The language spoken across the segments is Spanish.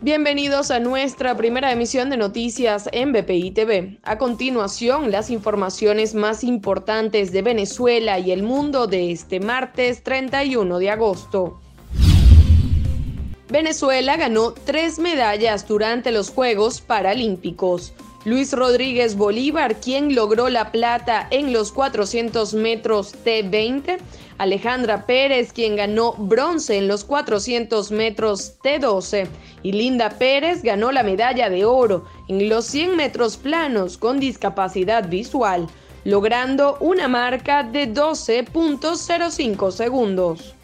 Bienvenidos a nuestra primera emisión de noticias en BPI TV. A continuación, las informaciones más importantes de Venezuela y el mundo de este martes 31 de agosto. Venezuela ganó tres medallas durante los Juegos Paralímpicos. Luis Rodríguez Bolívar, quien logró la plata en los 400 metros T20. Alejandra Pérez, quien ganó bronce en los 400 metros T12. Y Linda Pérez ganó la medalla de oro en los 100 metros planos con discapacidad visual, logrando una marca de 12.05 segundos.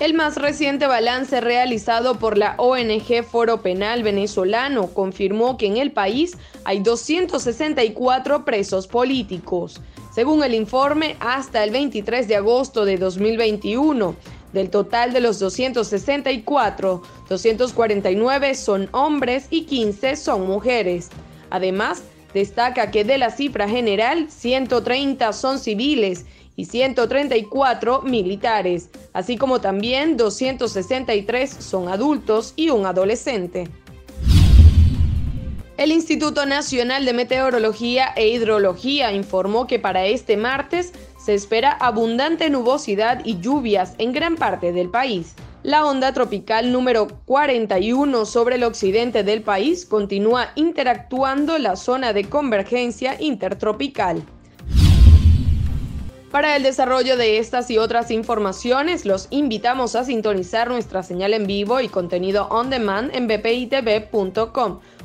El más reciente balance realizado por la ONG Foro Penal Venezolano confirmó que en el país hay 264 presos políticos. Según el informe, hasta el 23 de agosto de 2021, del total de los 264, 249 son hombres y 15 son mujeres. Además, destaca que de la cifra general, 130 son civiles y 134 militares, así como también 263 son adultos y un adolescente. El Instituto Nacional de Meteorología e Hidrología informó que para este martes se espera abundante nubosidad y lluvias en gran parte del país. La onda tropical número 41 sobre el occidente del país continúa interactuando la zona de convergencia intertropical. Para el desarrollo de estas y otras informaciones, los invitamos a sintonizar nuestra señal en vivo y contenido on demand en bpitv.com